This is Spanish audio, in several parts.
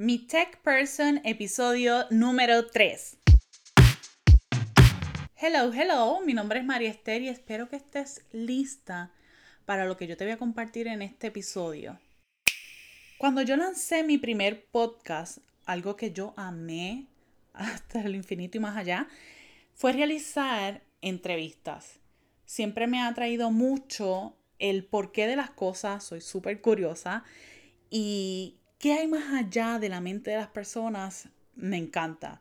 Mi Tech Person, episodio número 3. Hello, hello, mi nombre es María Esther y espero que estés lista para lo que yo te voy a compartir en este episodio. Cuando yo lancé mi primer podcast, algo que yo amé hasta el infinito y más allá, fue realizar entrevistas. Siempre me ha atraído mucho el porqué de las cosas, soy súper curiosa y qué hay más allá de la mente de las personas me encanta.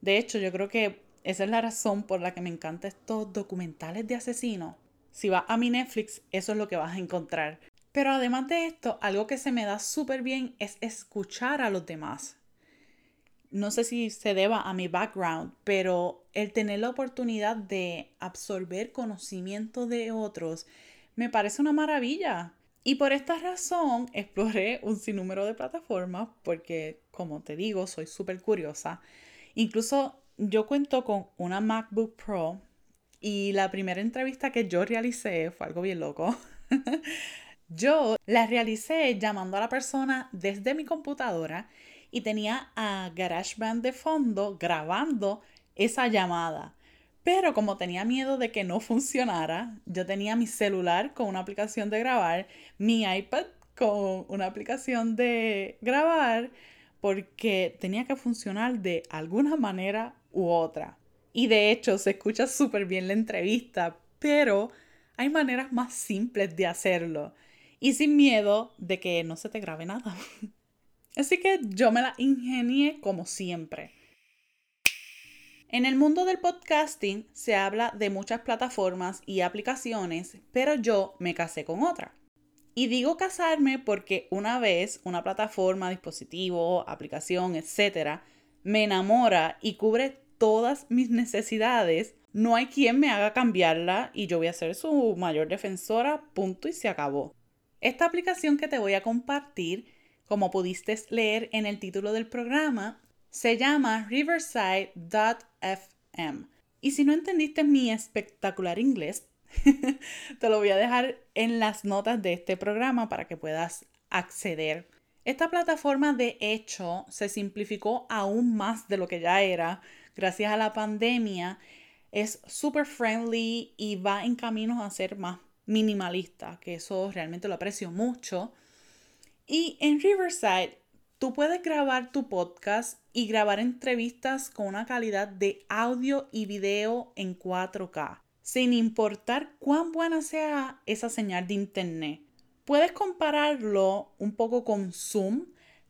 De hecho, yo creo que esa es la razón por la que me encantan estos documentales de asesinos. Si vas a mi Netflix, eso es lo que vas a encontrar. Pero además de esto, algo que se me da súper bien es escuchar a los demás. No sé si se deba a mi background, pero el tener la oportunidad de absorber conocimiento de otros me parece una maravilla. Y por esta razón exploré un sinnúmero de plataformas porque, como te digo, soy súper curiosa. Incluso yo cuento con una MacBook Pro y la primera entrevista que yo realicé fue algo bien loco. yo la realicé llamando a la persona desde mi computadora y tenía a GarageBand de fondo grabando esa llamada. Pero como tenía miedo de que no funcionara, yo tenía mi celular con una aplicación de grabar, mi iPad con una aplicación de grabar, porque tenía que funcionar de alguna manera u otra. Y de hecho se escucha súper bien la entrevista, pero hay maneras más simples de hacerlo y sin miedo de que no se te grabe nada. Así que yo me la ingenié como siempre. En el mundo del podcasting se habla de muchas plataformas y aplicaciones, pero yo me casé con otra. Y digo casarme porque una vez una plataforma, dispositivo, aplicación, etc., me enamora y cubre todas mis necesidades, no hay quien me haga cambiarla y yo voy a ser su mayor defensora, punto y se acabó. Esta aplicación que te voy a compartir, como pudiste leer en el título del programa, se llama riverside.fm. Y si no entendiste mi espectacular inglés, te lo voy a dejar en las notas de este programa para que puedas acceder. Esta plataforma de hecho se simplificó aún más de lo que ya era gracias a la pandemia. Es súper friendly y va en camino a ser más minimalista, que eso realmente lo aprecio mucho. Y en Riverside Tú puedes grabar tu podcast y grabar entrevistas con una calidad de audio y video en 4K, sin importar cuán buena sea esa señal de internet. Puedes compararlo un poco con Zoom,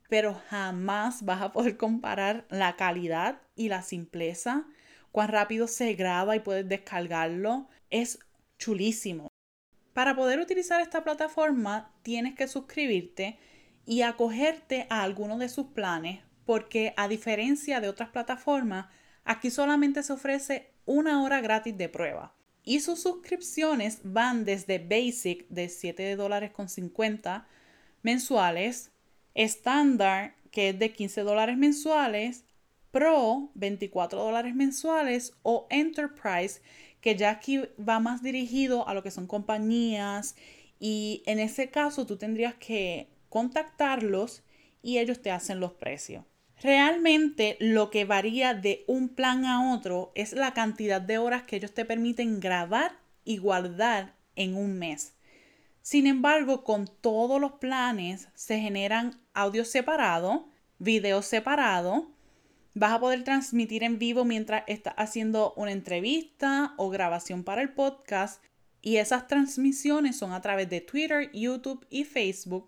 pero jamás vas a poder comparar la calidad y la simpleza, cuán rápido se graba y puedes descargarlo. Es chulísimo. Para poder utilizar esta plataforma tienes que suscribirte y acogerte a alguno de sus planes porque a diferencia de otras plataformas, aquí solamente se ofrece una hora gratis de prueba. Y sus suscripciones van desde Basic de 7 dólares con 50 mensuales, estándar que es de 15 dólares mensuales, Pro 24 dólares mensuales o Enterprise que ya aquí va más dirigido a lo que son compañías y en ese caso tú tendrías que contactarlos y ellos te hacen los precios. Realmente lo que varía de un plan a otro es la cantidad de horas que ellos te permiten grabar y guardar en un mes. Sin embargo, con todos los planes se generan audios separados, videos separados. Vas a poder transmitir en vivo mientras estás haciendo una entrevista o grabación para el podcast. Y esas transmisiones son a través de Twitter, YouTube y Facebook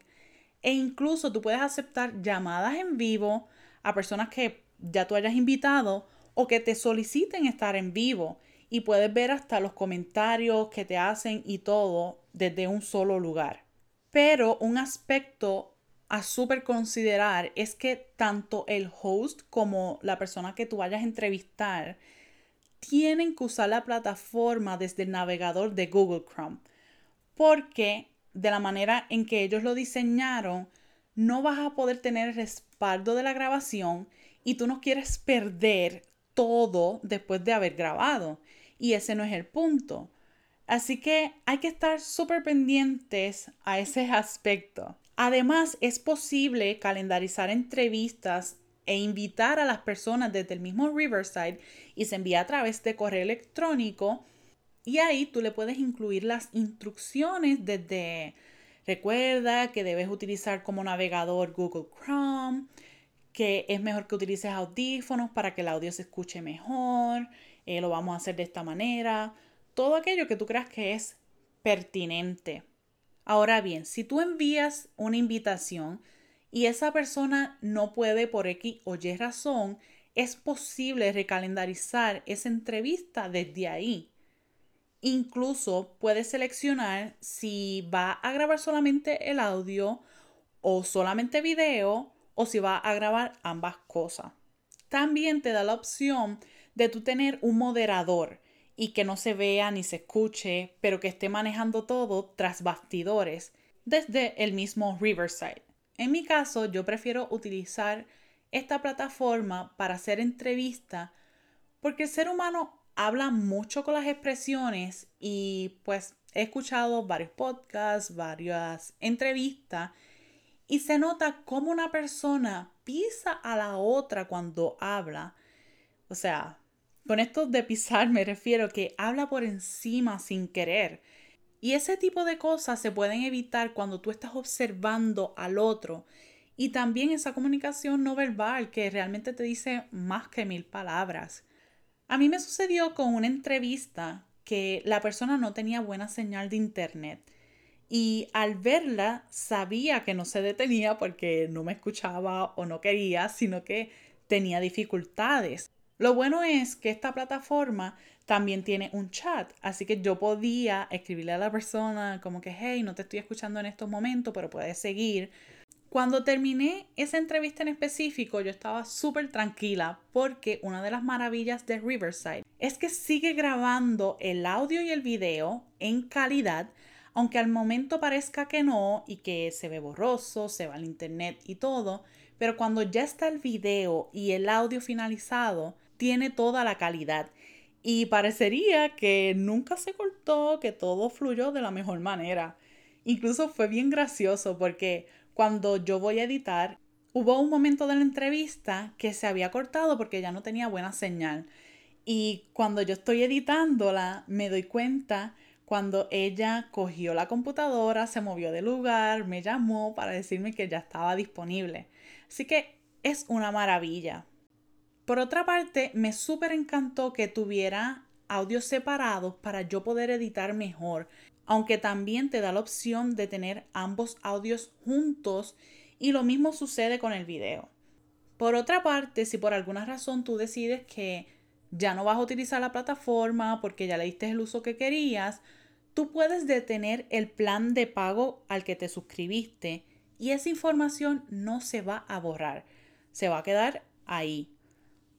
e incluso tú puedes aceptar llamadas en vivo a personas que ya tú hayas invitado o que te soliciten estar en vivo. Y puedes ver hasta los comentarios que te hacen y todo desde un solo lugar. Pero un aspecto a súper considerar es que tanto el host como la persona que tú vayas a entrevistar tienen que usar la plataforma desde el navegador de Google Chrome. Porque de la manera en que ellos lo diseñaron, no vas a poder tener el respaldo de la grabación y tú no quieres perder todo después de haber grabado. Y ese no es el punto. Así que hay que estar súper pendientes a ese aspecto. Además, es posible calendarizar entrevistas e invitar a las personas desde el mismo Riverside y se envía a través de correo electrónico y ahí tú le puedes incluir las instrucciones desde recuerda que debes utilizar como navegador Google Chrome, que es mejor que utilices audífonos para que el audio se escuche mejor, eh, lo vamos a hacer de esta manera, todo aquello que tú creas que es pertinente. Ahora bien, si tú envías una invitación y esa persona no puede por X o Y razón, es posible recalendarizar esa entrevista desde ahí. Incluso puedes seleccionar si va a grabar solamente el audio o solamente video o si va a grabar ambas cosas. También te da la opción de tú tener un moderador y que no se vea ni se escuche, pero que esté manejando todo tras bastidores desde el mismo Riverside. En mi caso, yo prefiero utilizar esta plataforma para hacer entrevistas porque el ser humano habla mucho con las expresiones y pues he escuchado varios podcasts, varias entrevistas y se nota cómo una persona pisa a la otra cuando habla. O sea, con esto de pisar me refiero que habla por encima sin querer. Y ese tipo de cosas se pueden evitar cuando tú estás observando al otro. Y también esa comunicación no verbal que realmente te dice más que mil palabras. A mí me sucedió con una entrevista que la persona no tenía buena señal de internet. Y al verla sabía que no se detenía porque no me escuchaba o no quería, sino que tenía dificultades. Lo bueno es que esta plataforma también tiene un chat, así que yo podía escribirle a la persona como que, hey, no te estoy escuchando en estos momentos, pero puedes seguir. Cuando terminé esa entrevista en específico, yo estaba súper tranquila porque una de las maravillas de Riverside es que sigue grabando el audio y el video en calidad, aunque al momento parezca que no y que se ve borroso, se va al internet y todo, pero cuando ya está el video y el audio finalizado, tiene toda la calidad. Y parecería que nunca se cortó, que todo fluyó de la mejor manera. Incluso fue bien gracioso porque cuando yo voy a editar, hubo un momento de la entrevista que se había cortado porque ya no tenía buena señal. Y cuando yo estoy editándola, me doy cuenta cuando ella cogió la computadora, se movió de lugar, me llamó para decirme que ya estaba disponible. Así que es una maravilla. Por otra parte, me súper encantó que tuviera audios separados para yo poder editar mejor, aunque también te da la opción de tener ambos audios juntos y lo mismo sucede con el video. Por otra parte, si por alguna razón tú decides que ya no vas a utilizar la plataforma porque ya le diste el uso que querías, tú puedes detener el plan de pago al que te suscribiste y esa información no se va a borrar, se va a quedar ahí.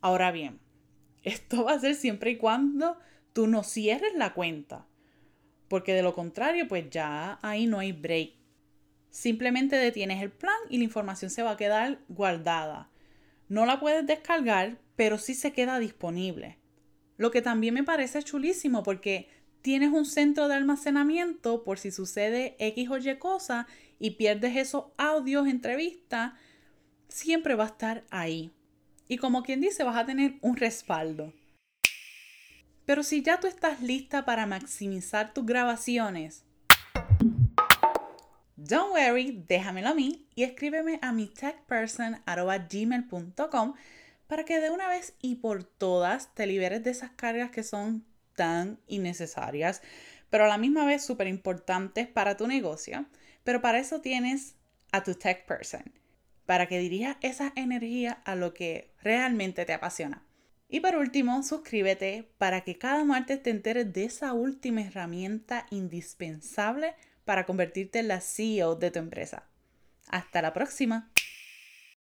Ahora bien, esto va a ser siempre y cuando tú no cierres la cuenta, porque de lo contrario, pues ya ahí no hay break. Simplemente detienes el plan y la información se va a quedar guardada. No la puedes descargar, pero sí se queda disponible. Lo que también me parece chulísimo porque tienes un centro de almacenamiento por si sucede X o Y cosa y pierdes esos audios, entrevistas, siempre va a estar ahí y como quien dice vas a tener un respaldo. Pero si ya tú estás lista para maximizar tus grabaciones, don't worry, déjamelo a mí y escríbeme a mi techperson.gmail.com para que de una vez y por todas te liberes de esas cargas que son tan innecesarias, pero a la misma vez súper importantes para tu negocio. Pero para eso tienes a tu tech person para que dirijas esa energía a lo que realmente te apasiona. Y por último, suscríbete para que cada martes te enteres de esa última herramienta indispensable para convertirte en la CEO de tu empresa. Hasta la próxima.